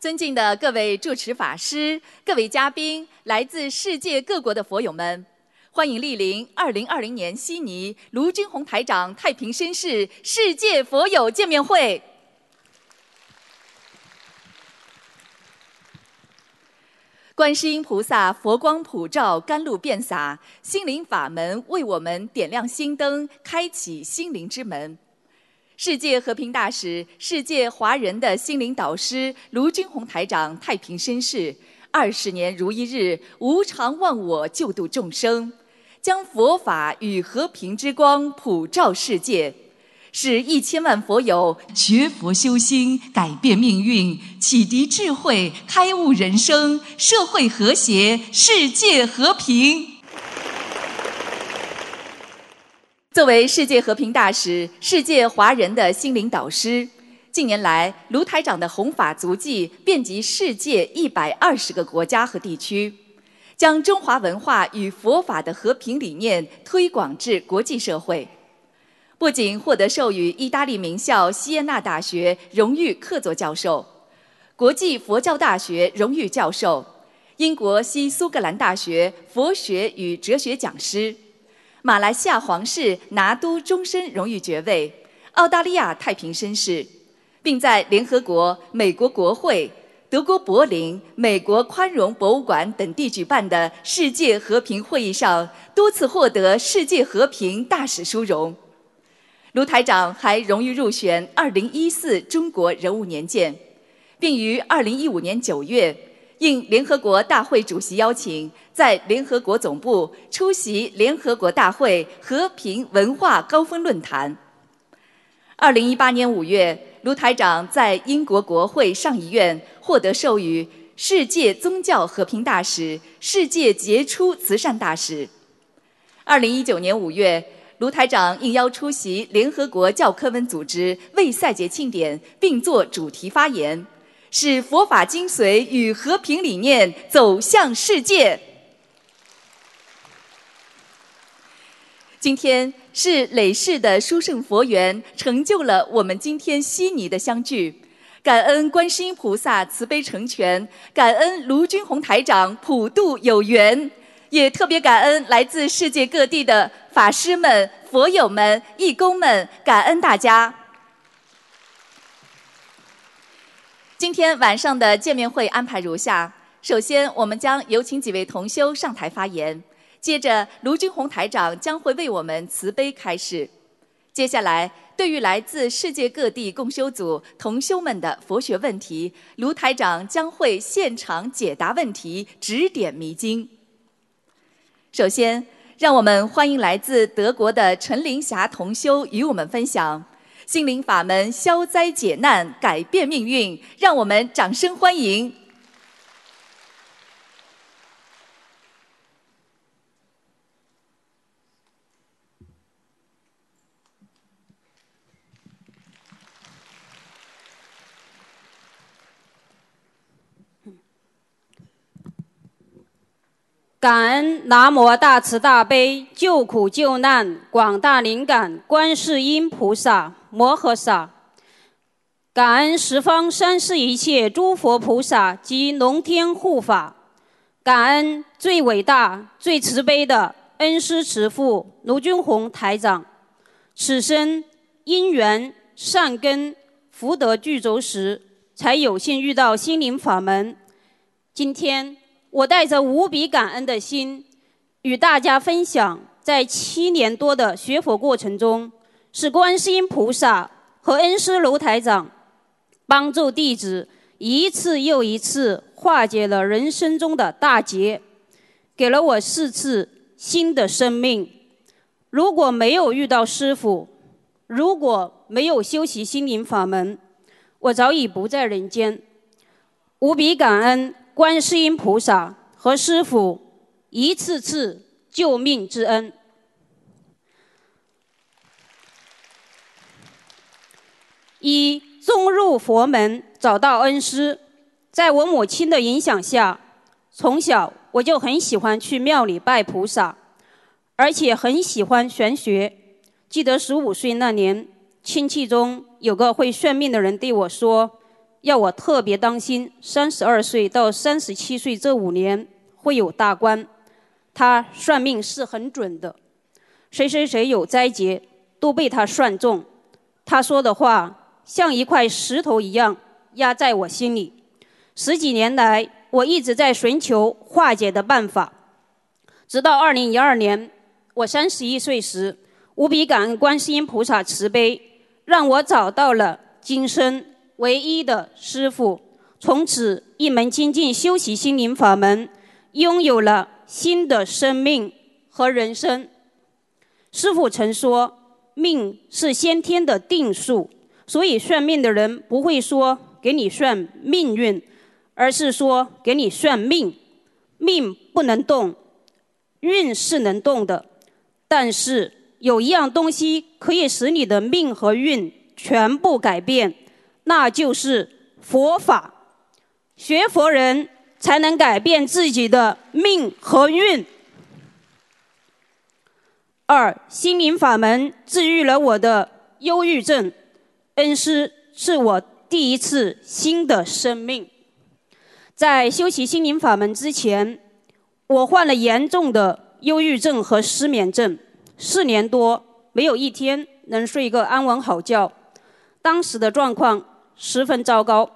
尊敬的各位主持法师、各位嘉宾、来自世界各国的佛友们，欢迎莅临二零二零年悉尼卢军宏台长太平绅士世界佛友见面会。观世音菩萨佛光普照，甘露遍洒，心灵法门为我们点亮心灯，开启心灵之门。世界和平大使、世界华人的心灵导师卢军宏台长太平绅士，二十年如一日，无常忘我，救度众生，将佛法与和平之光普照世界，使一千万佛友学佛修心，改变命运，启迪智慧，开悟人生，社会和谐，世界和平。作为世界和平大使、世界华人的心灵导师，近年来卢台长的弘法足迹遍及世界一百二十个国家和地区，将中华文化与佛法的和平理念推广至国际社会。不仅获得授予意大利名校锡耶纳大学荣誉客座教授、国际佛教大学荣誉教授、英国西苏格兰大学佛学与哲学讲师。马来西亚皇室拿督终身荣誉爵位，澳大利亚太平绅士，并在联合国、美国国会、德国柏林、美国宽容博物馆等地举办的世界和平会议上多次获得世界和平大使殊荣。卢台长还荣誉入选2014中国人物年鉴，并于2015年9月。应联合国大会主席邀请，在联合国总部出席联合国大会和平文化高峰论坛。二零一八年五月，卢台长在英国国会上议院获得授予世界宗教和平大使、世界杰出慈善大使。二零一九年五月，卢台长应邀出席联合国教科文组织为赛节庆典，并作主题发言。使佛法精髓与和平理念走向世界。今天是累世的殊胜佛缘，成就了我们今天悉尼的相聚。感恩观世音菩萨慈悲成全，感恩卢军宏台长普渡有缘，也特别感恩来自世界各地的法师们、佛友们、义工们，感恩大家。今天晚上的见面会安排如下：首先，我们将有请几位同修上台发言；接着，卢军宏台长将会为我们慈悲开示；接下来，对于来自世界各地共修组同修们的佛学问题，卢台长将会现场解答问题，指点迷津。首先，让我们欢迎来自德国的陈林霞同修与我们分享。心灵法门消灾解难，改变命运，让我们掌声欢迎！感恩南无大慈大悲救苦救难广大灵感观世音菩萨。摩诃萨，感恩十方三世一切诸佛菩萨及龙天护法，感恩最伟大、最慈悲的恩师慈父卢军宏台长。此生因缘善根福德具足时，才有幸遇到心灵法门。今天我带着无比感恩的心，与大家分享，在七年多的学佛过程中。是观世音菩萨和恩师卢台长帮助弟子一次又一次化解了人生中的大劫，给了我四次新的生命。如果没有遇到师傅，如果没有修习心灵法门，我早已不在人间。无比感恩观世音菩萨和师傅一次次救命之恩。一终入佛门，找到恩师。在我母亲的影响下，从小我就很喜欢去庙里拜菩萨，而且很喜欢玄学。记得十五岁那年，亲戚中有个会算命的人对我说：“要我特别当心，三十二岁到三十七岁这五年会有大关。他算命是很准的，谁谁谁有灾劫都被他算中。他说的话像一块石头一样压在我心里。十几年来，我一直在寻求化解的办法，直到二零一二年，我三十一岁时，无比感恩观世音菩萨慈悲，让我找到了今生唯一的师傅。从此，一门精进修习心灵法门，拥有了。新的生命和人生，师傅曾说，命是先天的定数，所以算命的人不会说给你算命运，而是说给你算命。命不能动，运是能动的，但是有一样东西可以使你的命和运全部改变，那就是佛法。学佛人。才能改变自己的命和运。二，心灵法门治愈了我的忧郁症，恩师是我第一次新的生命。在修习心灵法门之前，我患了严重的忧郁症和失眠症，四年多没有一天能睡个安稳好觉，当时的状况十分糟糕。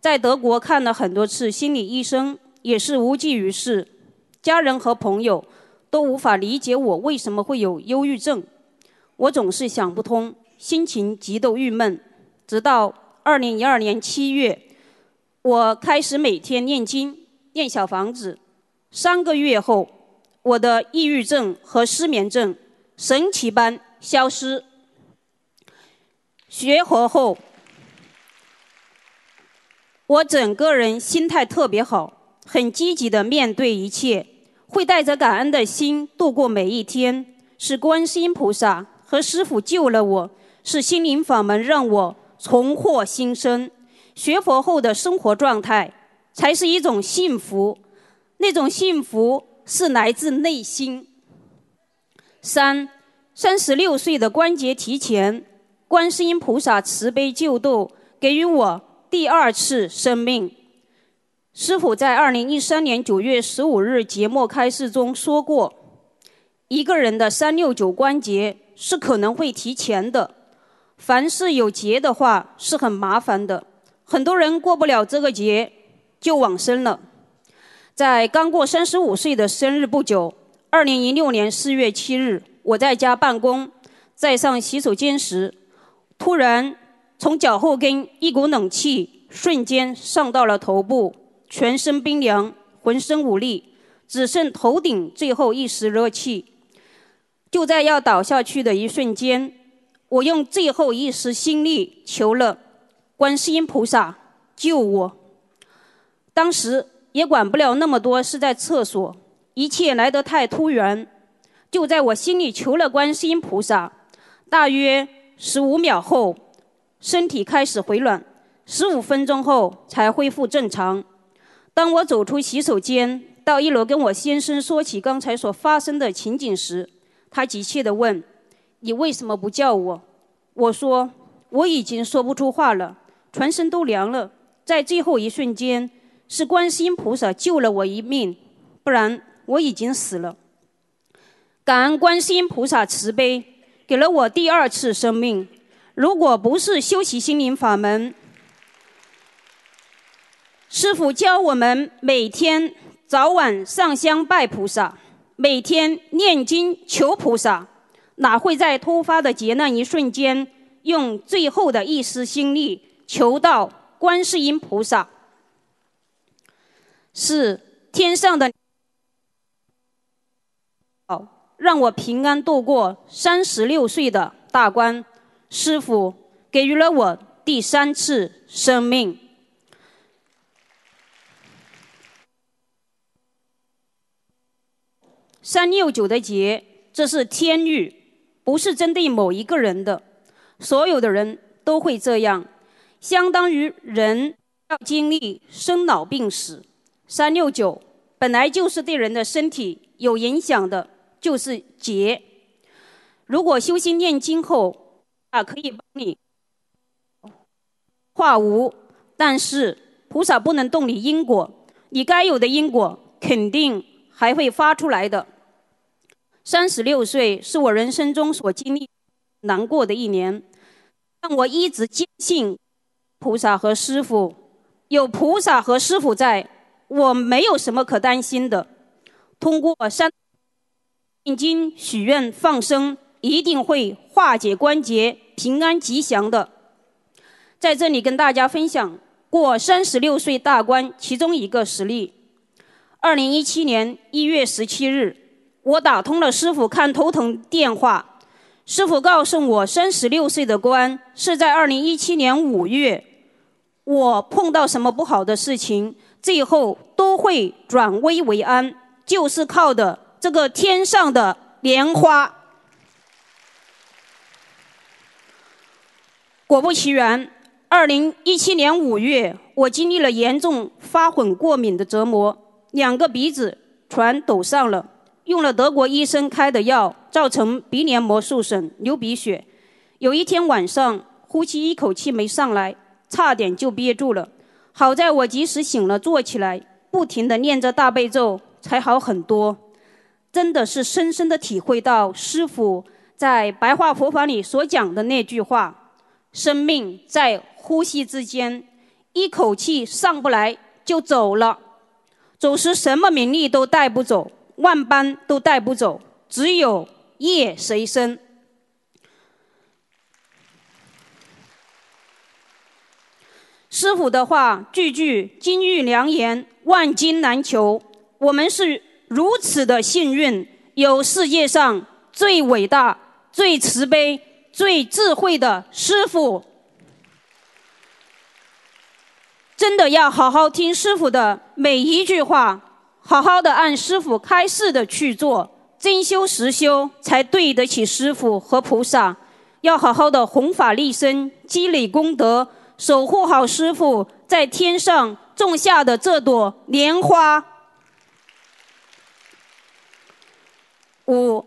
在德国看了很多次心理医生，也是无济于事。家人和朋友都无法理解我为什么会有忧郁症，我总是想不通，心情极度郁闷。直到二零一二年七月，我开始每天念经、念小房子。三个月后，我的抑郁症和失眠症神奇般消失。学佛后。我整个人心态特别好，很积极的面对一切，会带着感恩的心度过每一天。是观世音菩萨和师傅救了我，是心灵法门让我重获新生。学佛后的生活状态才是一种幸福，那种幸福是来自内心。三，三十六岁的关节提前，观世音菩萨慈悲救度，给予我。第二次生命，师傅在二零一三年九月十五日节目开示中说过，一个人的三六九关节是可能会提前的，凡是有节的话是很麻烦的，很多人过不了这个节就往生了。在刚过三十五岁的生日不久，二零一六年四月七日，我在家办公，在上洗手间时，突然。从脚后跟一股冷气瞬间上到了头部，全身冰凉，浑身无力，只剩头顶最后一丝热气。就在要倒下去的一瞬间，我用最后一丝心力求了观世音菩萨救我。当时也管不了那么多，是在厕所，一切来得太突然。就在我心里求了观世音菩萨，大约十五秒后。身体开始回暖，十五分钟后才恢复正常。当我走出洗手间，到一楼跟我先生说起刚才所发生的情景时，他急切地问：“你为什么不叫我？”我说：“我已经说不出话了，全身都凉了。在最后一瞬间，是观世音菩萨救了我一命，不然我已经死了。感恩观世音菩萨慈悲，给了我第二次生命。”如果不是修习心灵法门，师傅教我们每天早晚上香拜菩萨，每天念经求菩萨，哪会在突发的劫难一瞬间，用最后的一丝心力求到观世音菩萨？是天上的好，让我平安度过三十六岁的大关。师傅给予了我第三次生命。三六九的劫，这是天律，不是针对某一个人的，所有的人都会这样，相当于人要经历生老病死。三六九本来就是对人的身体有影响的，就是劫。如果修心念经后，啊，可以帮你化无但是菩萨不能动你因果，你该有的因果肯定还会发出来的。三十六岁是我人生中所经历难过的一年，但我一直坚信菩萨和师傅，有菩萨和师傅在，我没有什么可担心的。通过三念经许愿放生，一定会化解关节，平安吉祥的。在这里跟大家分享过三十六岁大关其中一个实例。二零一七年一月十七日，我打通了师傅看头疼电话，师傅告诉我三十六岁的关是在二零一七年五月，我碰到什么不好的事情，最后都会转危为安，就是靠的这个天上的莲花。果不其然。二零一七年五月，我经历了严重发混过敏的折磨，两个鼻子全堵上了，用了德国医生开的药，造成鼻黏膜受损、流鼻血。有一天晚上，呼吸一口气没上来，差点就憋住了。好在我及时醒了，坐起来，不停地念着大悲咒，才好很多。真的是深深地体会到师傅在白话佛法里所讲的那句话。生命在呼吸之间，一口气上不来就走了。走时什么名利都带不走，万般都带不走，只有业随身。师傅的话句句金玉良言，万金难求。我们是如此的幸运，有世界上最伟大、最慈悲。最智慧的师傅，真的要好好听师傅的每一句话，好好的按师傅开示的去做，真修实修，才对得起师傅和菩萨。要好好的弘法利生，积累功德，守护好师傅在天上种下的这朵莲花。五，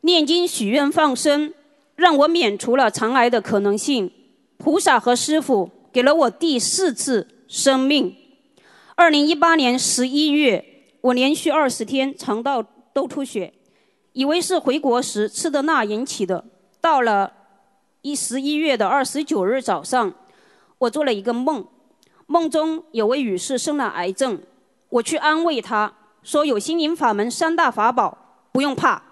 念经许愿放生。让我免除了肠癌的可能性，菩萨和师傅给了我第四次生命。二零一八年十一月，我连续二十天肠道都出血，以为是回国时吃的辣引起的。到了一十一月的二十九日早上，我做了一个梦，梦中有位女士生了癌症，我去安慰她说有心灵法门三大法宝，不用怕。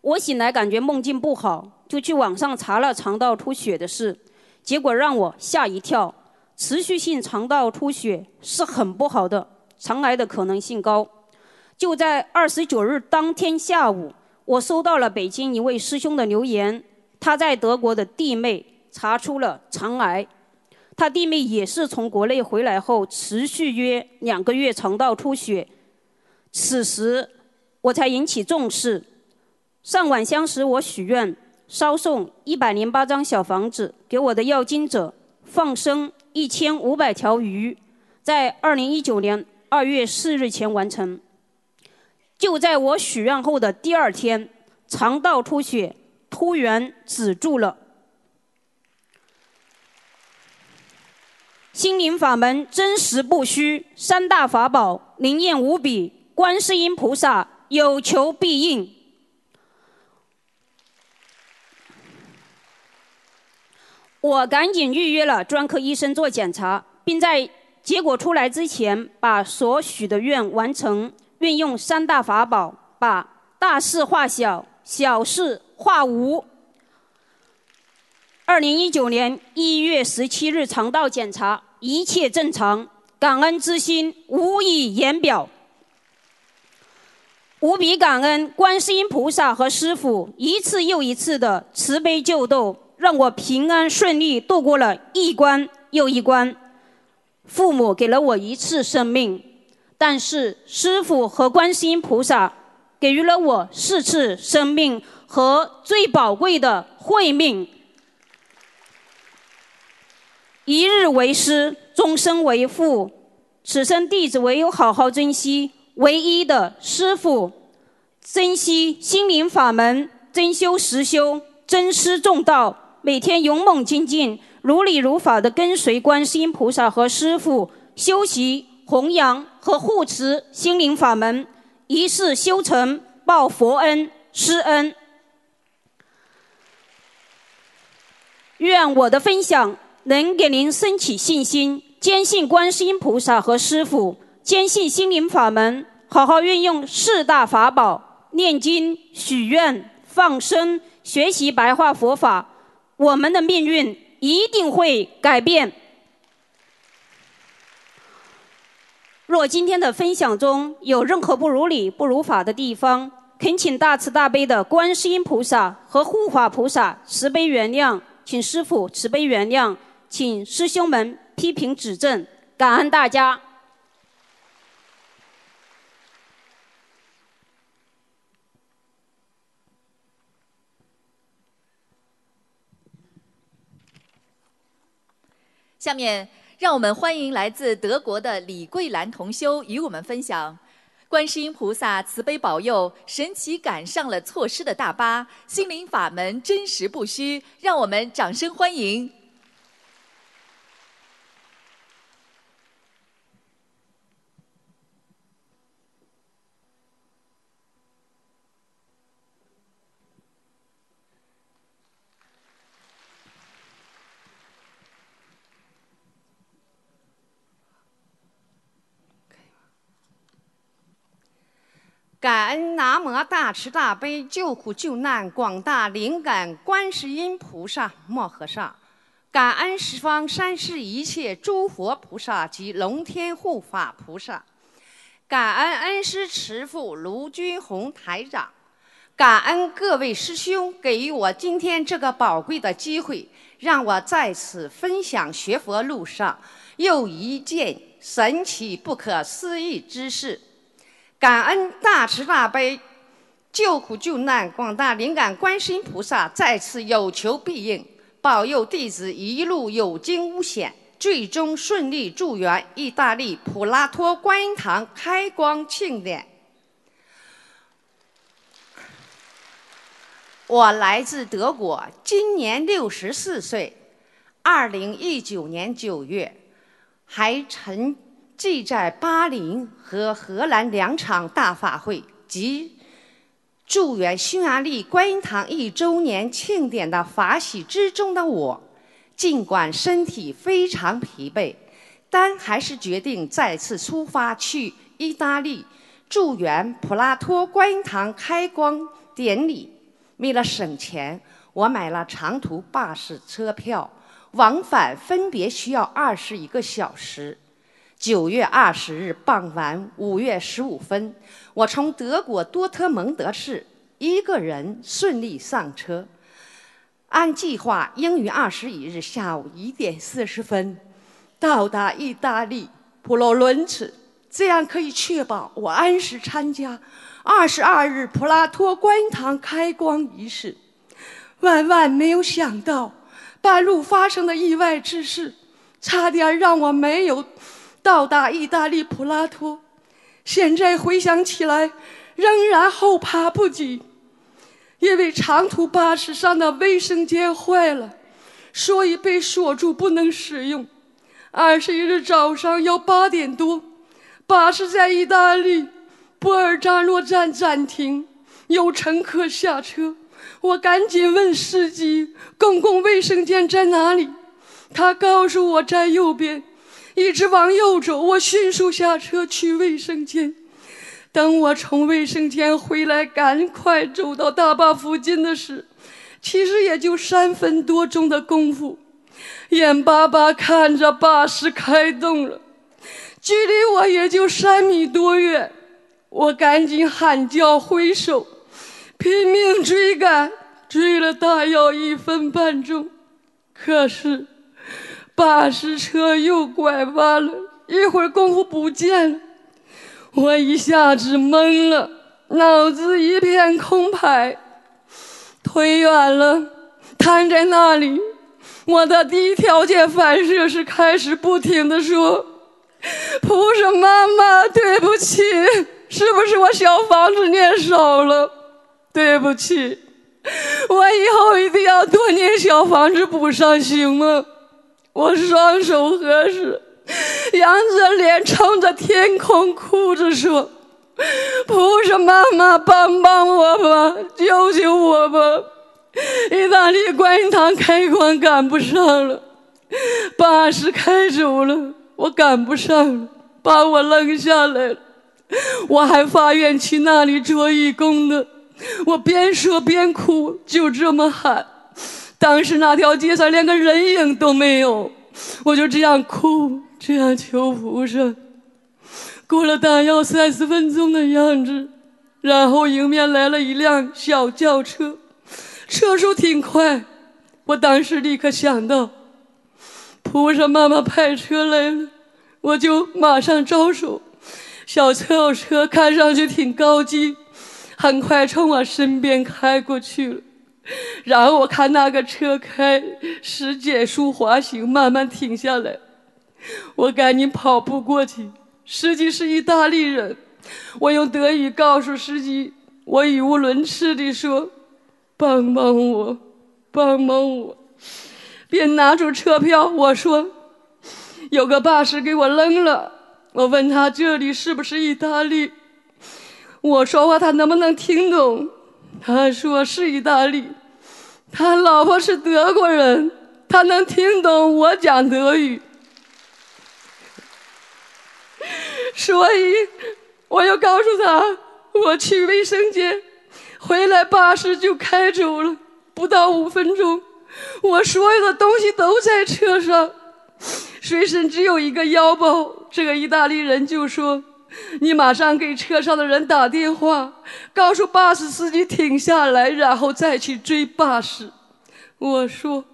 我醒来感觉梦境不好。就去网上查了肠道出血的事，结果让我吓一跳。持续性肠道出血是很不好的，肠癌的可能性高。就在二十九日当天下午，我收到了北京一位师兄的留言，他在德国的弟妹查出了肠癌，他弟妹也是从国内回来后持续约两个月肠道出血，此时我才引起重视。上晚香时我许愿。烧送一百零八张小房子给我的要经者，放生一千五百条鱼，在二零一九年二月四日前完成。就在我许愿后的第二天，肠道出血突然止住了。心灵法门真实不虚，三大法宝灵验无比，观世音菩萨有求必应。我赶紧预约了专科医生做检查，并在结果出来之前把所许的愿完成，运用三大法宝，把大事化小，小事化无。二零一九年一月十七日肠道检查一切正常，感恩之心无以言表，无比感恩观世音菩萨和师父一次又一次的慈悲救度。让我平安顺利度过了一关又一关。父母给了我一次生命，但是师父和观世音菩萨给予了我四次生命和最宝贵的慧命。一日为师，终生为父。此生弟子唯有好好珍惜唯一的师父，珍惜心灵法门，真修实修，真师重道。每天勇猛精进，如理如法的跟随观世音菩萨和师父修习、弘扬和护持心灵法门，一世修成，报佛恩、师恩。愿我的分享能给您升起信心，坚信观世音菩萨和师父，坚信心灵法门，好好运用四大法宝：念经、许愿、放生、学习白话佛法，我们的命运一定会改变。若今天的分享中有任何不如理、不如法的地方，恳请大慈大悲的观世音菩萨和护法菩萨慈悲原谅。请师父慈悲原谅，请师兄们批评指正，感恩大家。下面，让我们欢迎来自德国的李桂兰同修与我们分享。观世音菩萨慈悲保佑，神奇赶上了错失的大巴，心灵法门真实不虚，让我们掌声欢迎。感恩南无大慈大悲救苦救难广大灵感观世音菩萨摩诃萨，感恩十方三世一切诸佛菩萨及龙天护法菩萨，感恩恩师慈父卢军宏台长，感恩各位师兄给予我今天这个宝贵的机会，让我在此分享学佛路上又一件神奇不可思议之事。感恩大慈大悲、救苦救难广大灵感观世音菩萨再次有求必应，保佑弟子一路有惊无险，最终顺利祝愿意大利普拉托观音堂开光庆典。我来自德国，今年六十四岁，二零一九年九月，还曾。即在巴林和荷兰两场大法会及祝愿匈牙利观音堂一周年庆典的法喜之中的我，尽管身体非常疲惫，但还是决定再次出发去意大利祝愿普拉托观音堂开光典礼。为了省钱，我买了长途巴士车票，往返分别需要二十一个小时。九月二十日傍晚五月十五分，我从德国多特蒙德市一个人顺利上车，按计划应于二十一日下午一点四十分到达意大利普罗伦茨，这样可以确保我按时参加二十二日普拉托观堂开光仪式。万万没有想到，半路发生的意外之事，差点让我没有。到达意大利普拉托，现在回想起来，仍然后怕不及。因为长途巴士上的卫生间坏了，所以被锁住不能使用。二十一日早上要八点多，巴士在意大利波尔扎诺站暂停，有乘客下车，我赶紧问司机：“公共卫生间在哪里？”他告诉我在右边。一直往右走，我迅速下车去卫生间。等我从卫生间回来，赶快走到大坝附近的时，其实也就三分多钟的功夫。眼巴巴看着巴士开动了，距离我也就三米多远。我赶紧喊叫挥手，拼命追赶，追了大约一分半钟。可是。巴士车又拐弯了，一会儿功夫不见了，我一下子懵了，脑子一片空白。腿软了，瘫在那里。我的第一条件反射是开始不停的说：“菩萨妈妈，对不起，是不是我小房子念少了？对不起，我以后一定要多念小房子补上，行吗？”我双手合十，仰着脸冲着天空哭着说：“菩萨妈妈，帮帮我吧，救救我吧！意大利观音堂开馆赶不上了，巴士开走了，我赶不上了，把我扔下来了。我还发愿去那里做义工呢。”我边说边哭，就这么喊。当时那条街上连个人影都没有，我就这样哭，这样求菩萨。过了大约三十分钟的样子，然后迎面来了一辆小轿车，车速挺快。我当时立刻想到，菩萨妈妈派车来了，我就马上招手。小轿车看上去挺高级。很快从我身边开过去了，然后我看那个车开始减速滑行，慢慢停下来。我赶紧跑步过去，司机是意大利人，我用德语告诉司机，我语无伦次地说：“帮帮我，帮帮我。”便拿出车票，我说：“有个巴士给我扔了。”我问他这里是不是意大利？我说话他能不能听懂？他说是意大利，他老婆是德国人，他能听懂我讲德语，所以我又告诉他我去卫生间，回来巴士就开走了，不到五分钟，我所有的东西都在车上，随身只有一个腰包。这个意大利人就说。你马上给车上的人打电话，告诉巴士司机停下来，然后再去追巴士。我说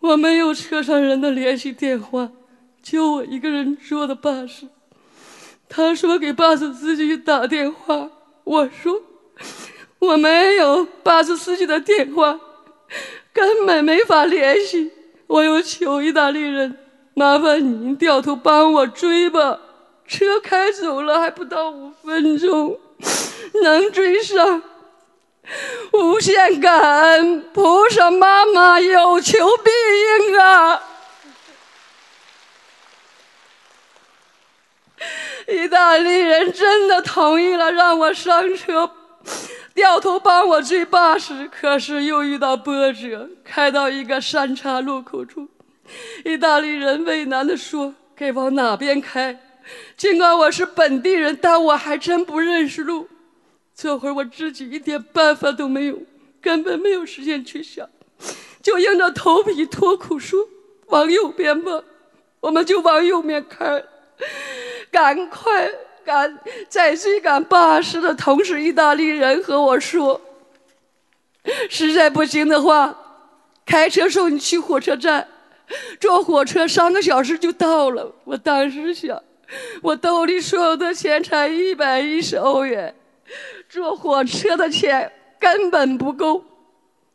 我没有车上人的联系电话，就我一个人坐的巴士。他说给巴士司机打电话。我说我没有巴士司机的电话，根本没法联系。我又求意大利人，麻烦您掉头帮我追吧。车开走了，还不到五分钟，能追上。无限感恩，菩萨妈妈有求必应啊！意大利人真的同意了，让我上车，掉头帮我追巴士。可是又遇到波折，开到一个三岔路口处，意大利人为难地说：“该往哪边开？” 尽管我是本地人，但我还真不认识路。这会儿我自己一点办法都没有，根本没有时间去想，就硬着头皮脱苦说：“往右边吧。”我们就往右面开，赶快赶在追赶巴士的同时，意大利人和我说：“实在不行的话，开车送你去火车站，坐火车三个小时就到了。”我当时想。我兜里所有的钱才一百一十欧元，坐火车的钱根本不够。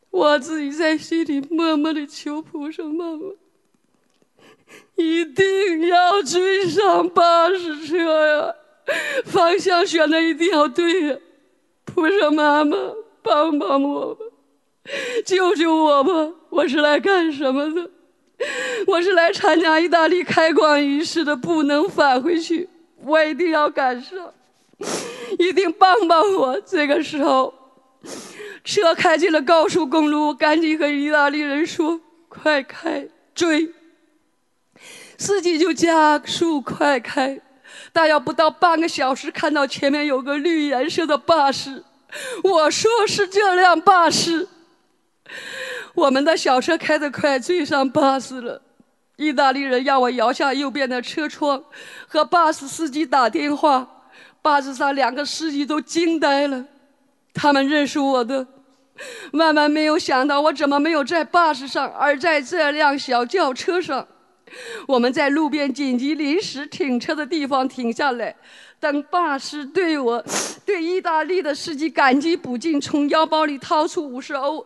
我自己在心里默默的求菩萨妈妈，一定要追上巴士车呀！方向选的一定要对呀！菩萨妈妈，帮帮我吧，救救我吧！我是来干什么的？我是来参加意大利开馆仪式的，不能返回去，我一定要赶上，一定帮帮我。这个时候，车开进了高速公路，赶紧和意大利人说：“快开，追！”司机就加速快开，大约不到半个小时，看到前面有个绿颜色的巴士，我说是这辆巴士。我们的小车开得快，追上巴士了。意大利人让我摇下右边的车窗，和巴士司机打电话。巴士上两个司机都惊呆了，他们认识我的。万万没有想到，我怎么没有在巴士上，而在这辆小轿车上？我们在路边紧急临时停车的地方停下来，等巴士对我，对意大利的司机感激不尽，从腰包里掏出五十欧。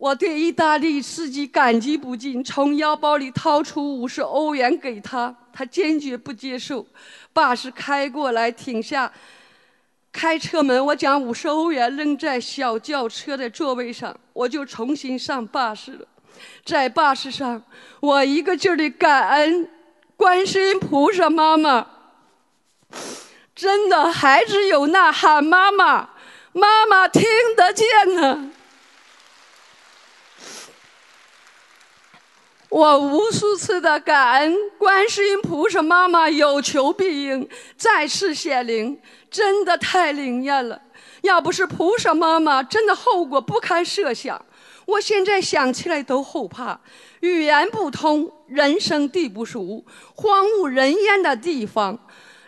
我对意大利司机感激不尽，从腰包里掏出五十欧元给他，他坚决不接受。巴士开过来，停下，开车门，我将五十欧元扔在小轿车的座位上，我就重新上巴士了。在巴士上，我一个劲儿的感恩观世音菩萨妈妈。真的，孩子有呐喊妈妈，妈妈听得见呢。我无数次的感恩观世音菩萨妈妈有求必应，再次显灵，真的太灵验了。要不是菩萨妈妈，真的后果不堪设想。我现在想起来都后怕，语言不通，人生地不熟，荒无人烟的地方。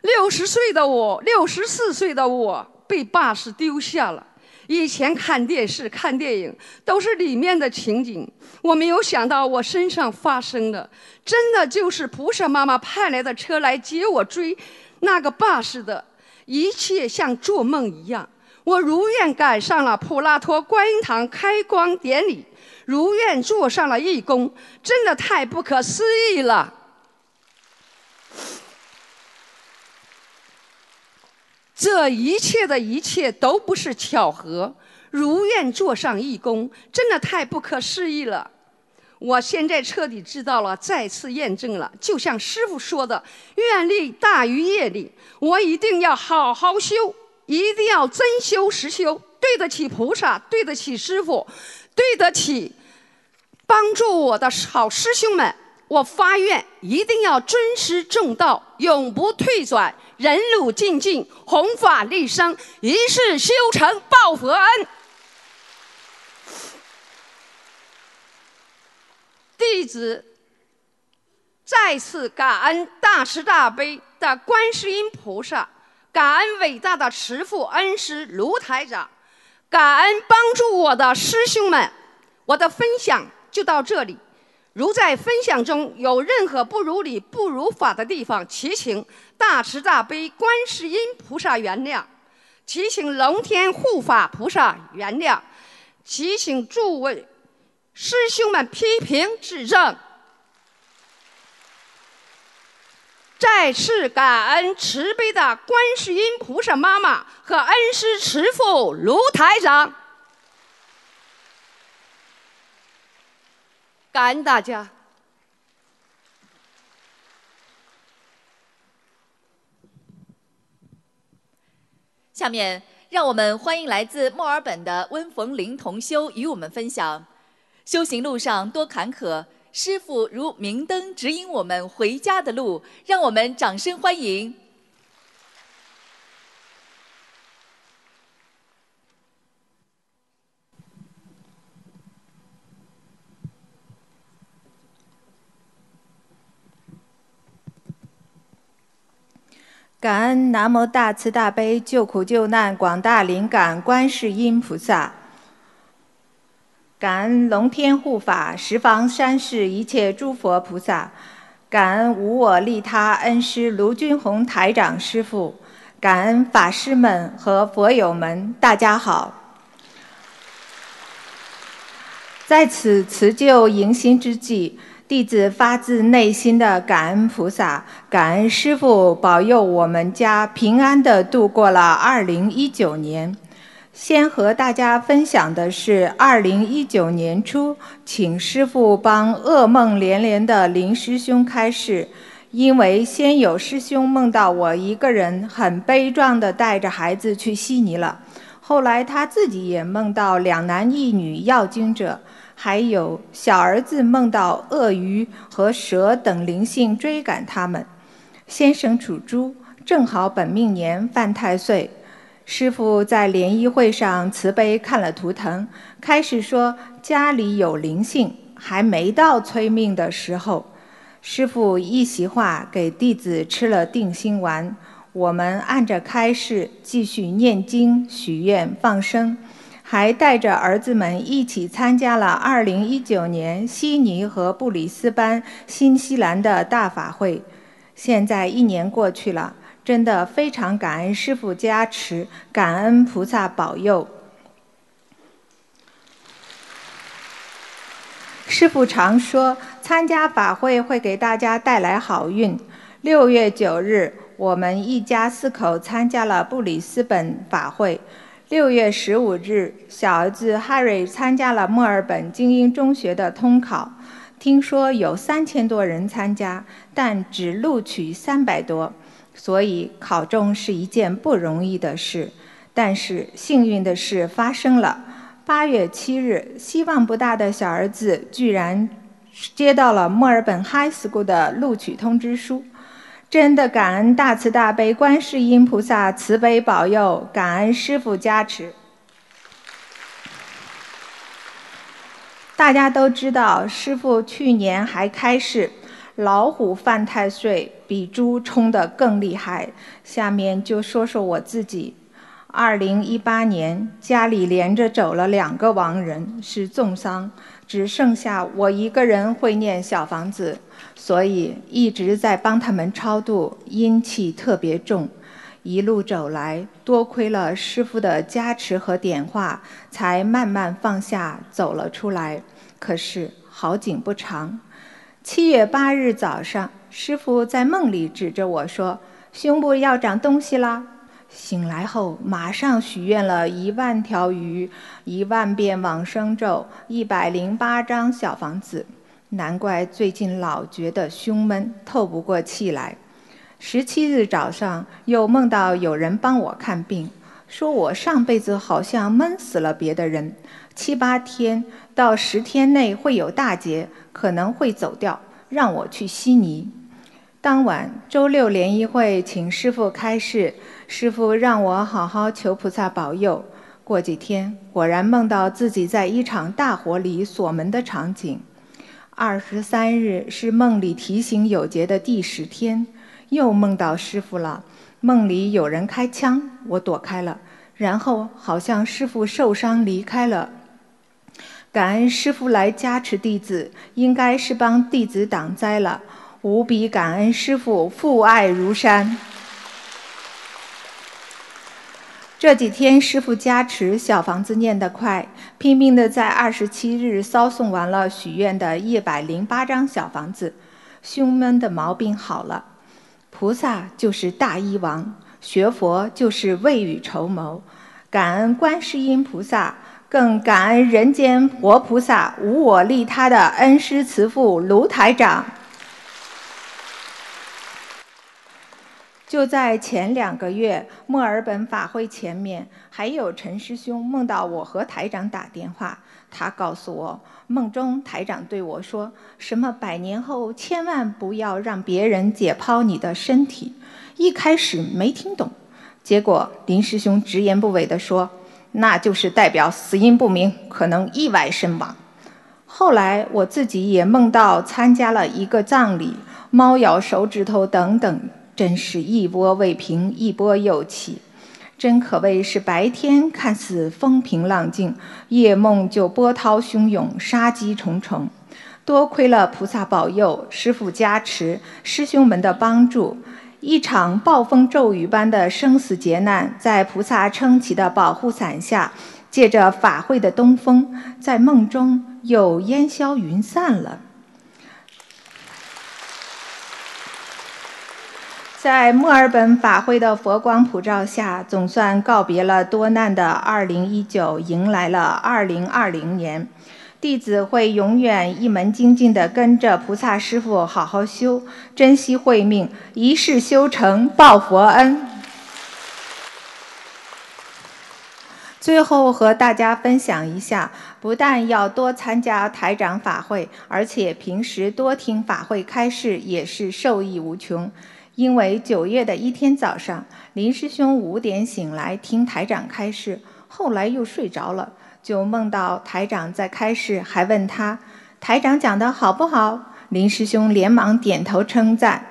六十岁的我，六十四岁的我被爸是丢下了。以前看电视、看电影都是里面的情景，我没有想到我身上发生的，真的就是菩萨妈妈派来的车来接我追那个巴士的，一切像做梦一样。我如愿赶上了普拉托观音堂开光典礼，如愿做上了义工，真的太不可思议了。这一切的一切都不是巧合，如愿做上义工，真的太不可思议了。我现在彻底知道了，再次验证了，就像师傅说的，愿力大于业力，我一定要好好修。一定要真修实修，对得起菩萨，对得起师傅，对得起帮助我的好师兄们。我发愿，一定要尊师重道，永不退转，忍辱精进，弘法利生，一世修成报佛恩。弟子再次感恩大慈大悲的观世音菩萨。感恩伟大的慈父恩师卢台长，感恩帮助我的师兄们。我的分享就到这里。如在分享中有任何不如理、不如法的地方，祈请大慈大悲观世音菩萨原谅，祈请龙天护法菩萨原谅，祈请诸位师兄们批评指正。再次感恩慈悲的观世音菩萨妈妈和恩师慈父卢台长，感恩大家。下面，让我们欢迎来自墨尔本的温逢林同修与我们分享：修行路上多坎坷。师傅如明灯指引我们回家的路，让我们掌声欢迎。感恩南无大慈大悲救苦救难广大灵感观世音菩萨。感恩龙天护法、十方三世一切诸佛菩萨，感恩无我利他恩师卢军宏台长师父，感恩法师们和佛友们，大家好。在此辞旧迎新之际，弟子发自内心的感恩菩萨，感恩师父保佑我们家平安的度过了二零一九年。先和大家分享的是二零一九年初，请师傅帮噩梦连连的林师兄开示。因为先有师兄梦到我一个人很悲壮的带着孩子去悉尼了，后来他自己也梦到两男一女要经者，还有小儿子梦到鳄鱼和蛇等灵性追赶他们。先生属猪，正好本命年犯太岁。师傅在联谊会上慈悲看了图腾，开始说家里有灵性，还没到催命的时候。师傅一席话给弟子吃了定心丸，我们按着开示继续念经、许愿、放生，还带着儿子们一起参加了2019年悉尼和布里斯班新西兰的大法会。现在一年过去了。真的非常感恩师父加持，感恩菩萨保佑。师父常说，参加法会会给大家带来好运。六月九日，我们一家四口参加了布里斯本法会，六月十五日，小儿子 Harry 参加了墨尔本精英中学的通考。听说有三千多人参加，但只录取三百多，所以考中是一件不容易的事。但是幸运的事发生了，八月七日，希望不大的小儿子居然接到了墨尔本 High School 的录取通知书。真的感恩大慈大悲观世音菩萨慈悲保佑，感恩师父加持。大家都知道，师傅去年还开示，老虎犯太岁比猪冲得更厉害。下面就说说我自己。二零一八年，家里连着走了两个亡人，是重伤，只剩下我一个人会念小房子，所以一直在帮他们超度，阴气特别重。一路走来，多亏了师傅的加持和点化，才慢慢放下，走了出来。可是好景不长，七月八日早上，师傅在梦里指着我说：“胸部要长东西啦！”醒来后，马上许愿了一万条鱼、一万遍往生咒、一百零八张小房子。难怪最近老觉得胸闷，透不过气来。十七日早上，又梦到有人帮我看病，说我上辈子好像闷死了别的人。七八天到十天内会有大劫，可能会走掉，让我去悉尼。当晚周六联谊会请师傅开示，师傅让我好好求菩萨保佑。过几天果然梦到自己在一场大火里锁门的场景。二十三日是梦里提醒有节的第十天，又梦到师傅了。梦里有人开枪，我躲开了，然后好像师傅受伤离开了。感恩师傅来加持弟子，应该是帮弟子挡灾了。无比感恩师傅父爱如山。这几天师傅加持，小房子念得快，拼命的在二十七日烧送完了许愿的一百零八张小房子，胸闷的毛病好了。菩萨就是大医王，学佛就是未雨绸缪。感恩观世音菩萨。更感恩人间活菩萨无我利他的恩师慈父卢台长。就在前两个月，墨尔本法会前面，还有陈师兄梦到我和台长打电话，他告诉我，梦中台长对我说：“什么百年后千万不要让别人解剖你的身体。”一开始没听懂，结果林师兄直言不讳地说。那就是代表死因不明，可能意外身亡。后来我自己也梦到参加了一个葬礼，猫咬手指头等等，真是一波未平一波又起，真可谓是白天看似风平浪静，夜梦就波涛汹涌，杀机重重。多亏了菩萨保佑，师父加持，师兄们的帮助。一场暴风骤雨般的生死劫难，在菩萨撑起的保护伞下，借着法会的东风，在梦中又烟消云散了。在墨尔本法会的佛光普照下，总算告别了多难的2019，迎来了2020年。弟子会永远一门精进地跟着菩萨师父好好修，珍惜慧命，一世修成报佛恩。最后和大家分享一下，不但要多参加台长法会，而且平时多听法会开示也是受益无穷。因为九月的一天早上，林师兄五点醒来听台长开示，后来又睡着了。就梦到台长在开示，还问他台长讲的好不好？林师兄连忙点头称赞，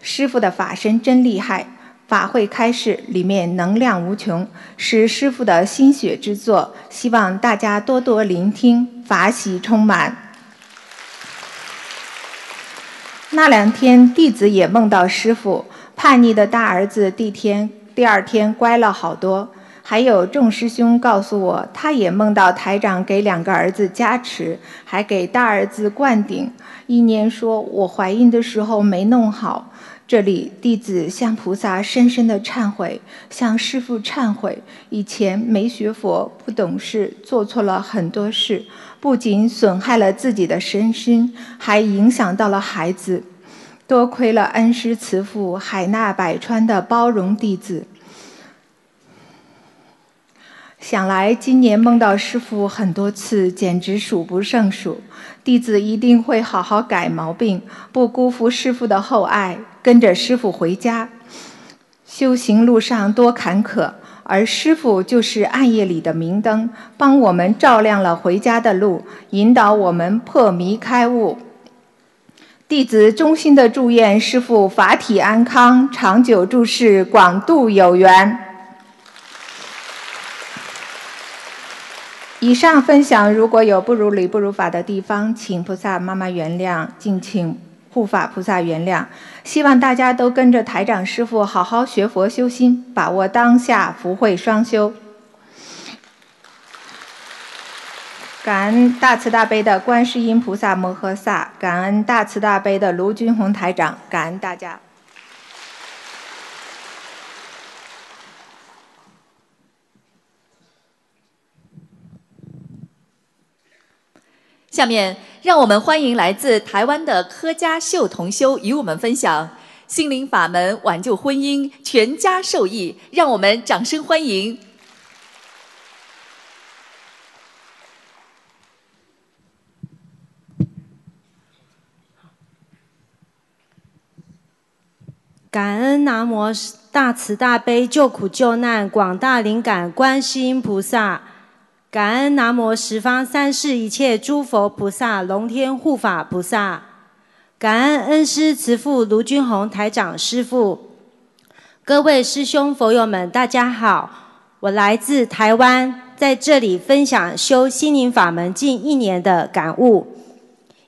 师傅的法身真厉害，法会开示里面能量无穷，是师傅的心血之作，希望大家多多聆听，法喜充满。那两天弟子也梦到师傅，叛逆的大儿子第天第二天乖了好多。还有众师兄告诉我，他也梦到台长给两个儿子加持，还给大儿子灌顶。一念说：“我怀孕的时候没弄好。”这里，弟子向菩萨深深的忏悔，向师父忏悔，以前没学佛，不懂事，做错了很多事，不仅损害了自己的身心，还影响到了孩子。多亏了恩师慈父海纳百川的包容弟子。想来今年梦到师傅很多次，简直数不胜数。弟子一定会好好改毛病，不辜负师傅的厚爱，跟着师傅回家。修行路上多坎坷，而师傅就是暗夜里的明灯，帮我们照亮了回家的路，引导我们破迷开悟。弟子衷心的祝愿师傅法体安康，长久住世，广度有缘。以上分享如果有不如理、不如法的地方，请菩萨妈妈原谅，敬请护法菩萨原谅。希望大家都跟着台长师傅好好学佛修心，把握当下，福慧双修。感恩大慈大悲的观世音菩萨摩诃萨，感恩大慈大悲的卢军宏台长，感恩大家。下面，让我们欢迎来自台湾的柯家秀同修与我们分享心灵法门挽救婚姻，全家受益。让我们掌声欢迎！感恩南无大慈大悲救苦救难广大灵感观世音菩萨。感恩南无十方三世一切诸佛菩萨、龙天护法菩萨，感恩恩师慈父卢君宏台长师父，各位师兄佛友们，大家好，我来自台湾，在这里分享修心灵法门近一年的感悟。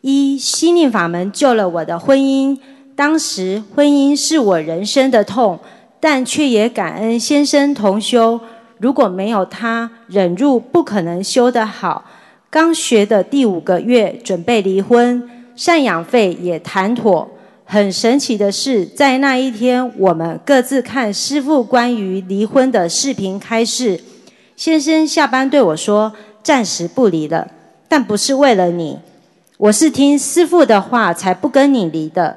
一心灵法门救了我的婚姻，当时婚姻是我人生的痛，但却也感恩先生同修。如果没有他忍入，不可能修得好。刚学的第五个月，准备离婚，赡养费也谈妥。很神奇的是，在那一天，我们各自看师傅关于离婚的视频开示。先生下班对我说：“暂时不离了，但不是为了你，我是听师傅的话才不跟你离的。”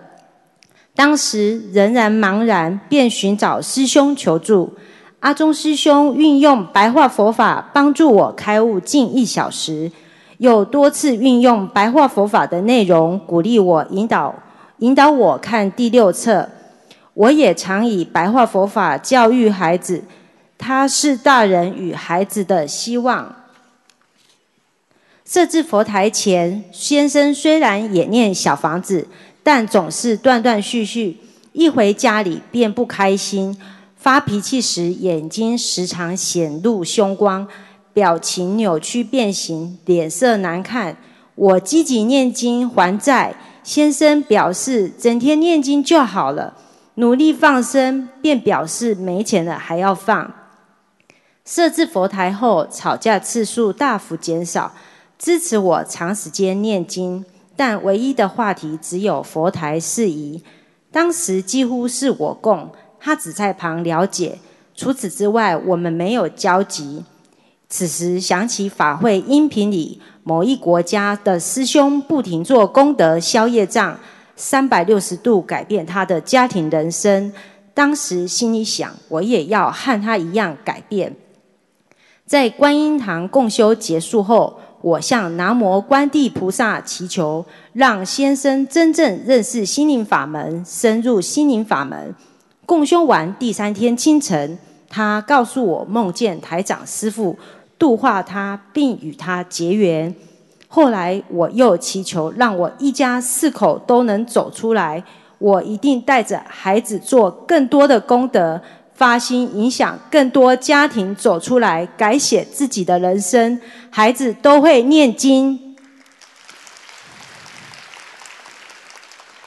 当时仍然茫然，便寻找师兄求助。阿中师兄运用白话佛法帮助我开悟近一小时，又多次运用白话佛法的内容鼓励我、引导引导我看第六册。我也常以白话佛法教育孩子，他是大人与孩子的希望。设置佛台前，先生虽然也念小房子，但总是断断续续，一回家里便不开心。发脾气时，眼睛时常显露凶光，表情扭曲变形，脸色难看。我积极念经还债，先生表示整天念经就好了，努力放生，便表示没钱了还要放。设置佛台后，吵架次数大幅减少，支持我长时间念经，但唯一的话题只有佛台事宜。当时几乎是我供。他只在旁了解，除此之外，我们没有交集。此时想起法会音频里某一国家的师兄不停做功德消业障，三百六十度改变他的家庭人生。当时心里想，我也要和他一样改变。在观音堂共修结束后，我向南无观地菩萨祈求，让先生真正认识心灵法门，深入心灵法门。共修完第三天清晨，他告诉我梦见台长师父度化他，并与他结缘。后来我又祈求让我一家四口都能走出来，我一定带着孩子做更多的功德，发心影响更多家庭走出来，改写自己的人生。孩子都会念经。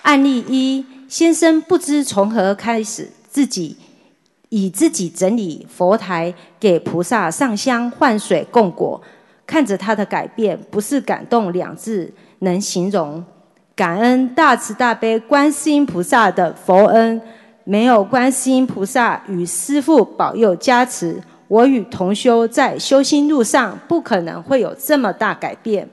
案例一。先生不知从何开始，自己以自己整理佛台，给菩萨上香、换水、供果。看着他的改变，不是感动两字能形容。感恩大慈大悲观世音菩萨的佛恩，没有观世音菩萨与师父保佑加持，我与同修在修心路上不可能会有这么大改变。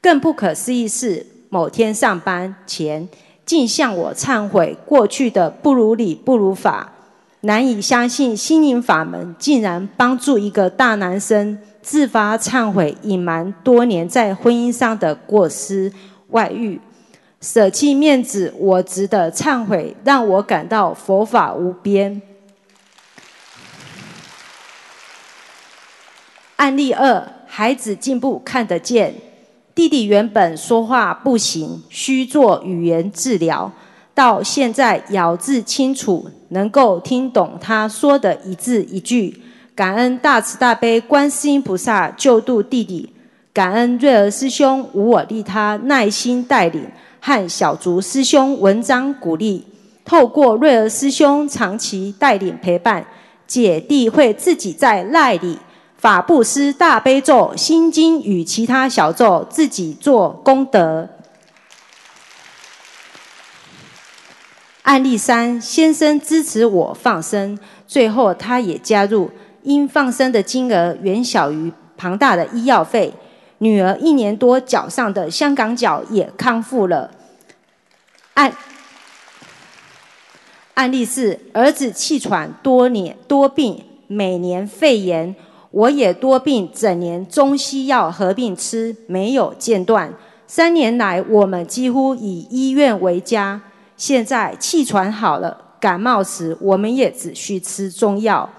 更不可思议是，某天上班前，竟向我忏悔过去的不如理不如法，难以相信心灵法门竟然帮助一个大男生自发忏悔隐瞒多年在婚姻上的过失外遇，舍弃面子我值得忏悔，让我感到佛法无边。案例二，孩子进步看得见。弟弟原本说话不行，需做语言治疗，到现在咬字清楚，能够听懂他说的一字一句。感恩大慈大悲观世音菩萨救度弟弟，感恩瑞儿师兄无我利他，耐心带领，和小竹师兄文章鼓励。透过瑞儿师兄长期带领陪伴，姐弟会自己在赖里。法布施大悲咒、心经与其他小咒，自己做功德。案例三：先生支持我放生，最后他也加入，因放生的金额远小于庞大的医药费，女儿一年多脚上的香港脚也康复了。案案例四：儿子气喘多年多病，每年肺炎。我也多病，整年中西药合并吃，没有间断。三年来，我们几乎以医院为家。现在气喘好了，感冒时我们也只需吃中药。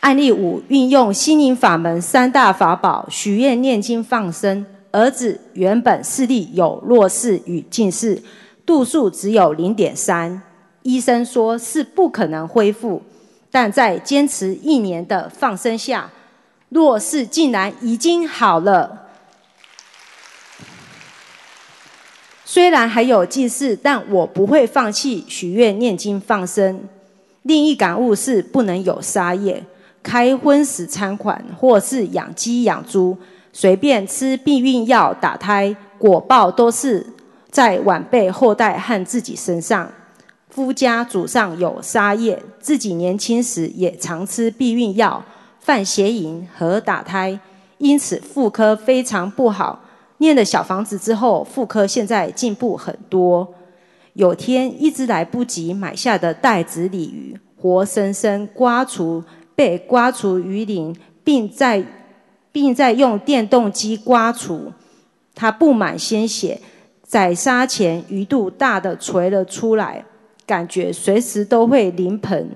案例五：运用心灵法门三大法宝，许愿、念经、放生。儿子原本视力有弱视与近视，度数只有零点三。医生说是不可能恢复，但在坚持一年的放生下，弱视竟然已经好了。虽然还有近视，但我不会放弃许愿、念经、放生。另一感悟是不能有杀业，开荤食餐款或是养鸡养猪，随便吃避孕药打胎，果报都是在晚辈后代和自己身上。夫家祖上有杀业，自己年轻时也常吃避孕药、犯邪淫和打胎，因此妇科非常不好。念了小房子之后，妇科现在进步很多。有天一直来不及买下的带子鲤鱼，活生生刮除被刮除鱼鳞，并在并在用电动机刮除，它布满鲜血，宰杀前鱼肚大的垂了出来。感觉随时都会临盆。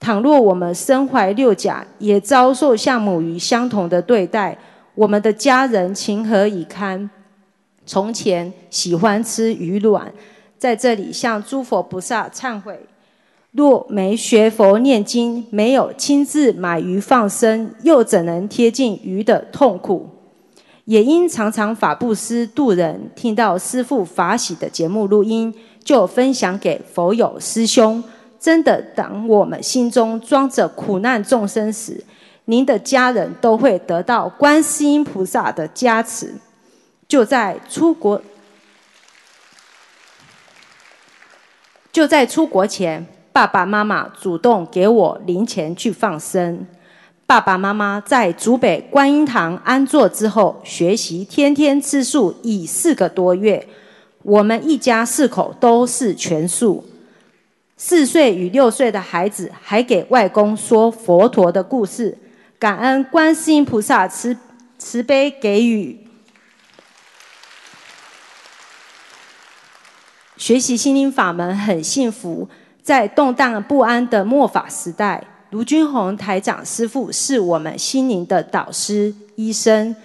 倘若我们身怀六甲，也遭受像母鱼相同的对待，我们的家人情何以堪？从前喜欢吃鱼卵，在这里向诸佛菩萨忏悔：若没学佛念经，没有亲自买鱼放生，又怎能贴近鱼的痛苦？也因常常法布施度人，听到师父法喜的节目录音。就分享给佛友师兄。真的，当我们心中装着苦难众生时，您的家人都会得到观世音菩萨的加持。就在出国，就在出国前，爸爸妈妈主动给我零钱去放生。爸爸妈妈在竹北观音堂安坐之后，学习天天吃素已四个多月。我们一家四口都是全素，四岁与六岁的孩子还给外公说佛陀的故事，感恩观世音菩萨慈慈悲给予。学习心灵法门很幸福，在动荡不安的末法时代，卢军宏台长师父是我们心灵的导师、医生，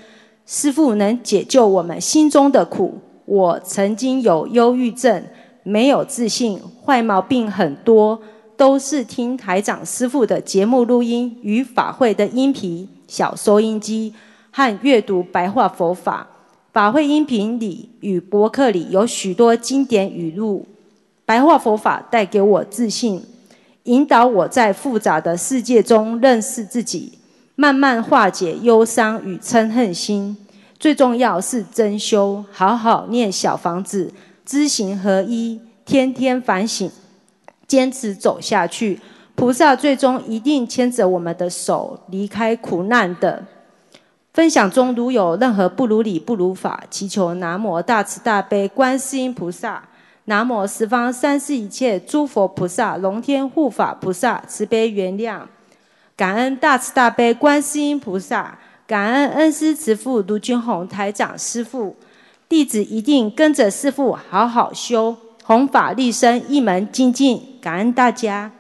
师父能解救我们心中的苦。我曾经有忧郁症，没有自信，坏毛病很多，都是听台长师傅的节目录音与法会的音频小收音机和阅读白话佛法。法会音频里与博客里有许多经典语录，白话佛法带给我自信，引导我在复杂的世界中认识自己，慢慢化解忧伤与嗔恨心。最重要是真修，好好念小房子，知行合一，天天反省，坚持走下去，菩萨最终一定牵着我们的手离开苦难的。分享中如有任何不如理、不如法，祈求南无大慈大悲观世音菩萨、南无十方三世一切诸佛菩萨、龙天护法菩萨慈悲原谅。感恩大慈大悲观世音菩萨，感恩恩师慈父卢军宏台长师父，弟子一定跟着师父好好修，弘法利生，一门精进。感恩大家。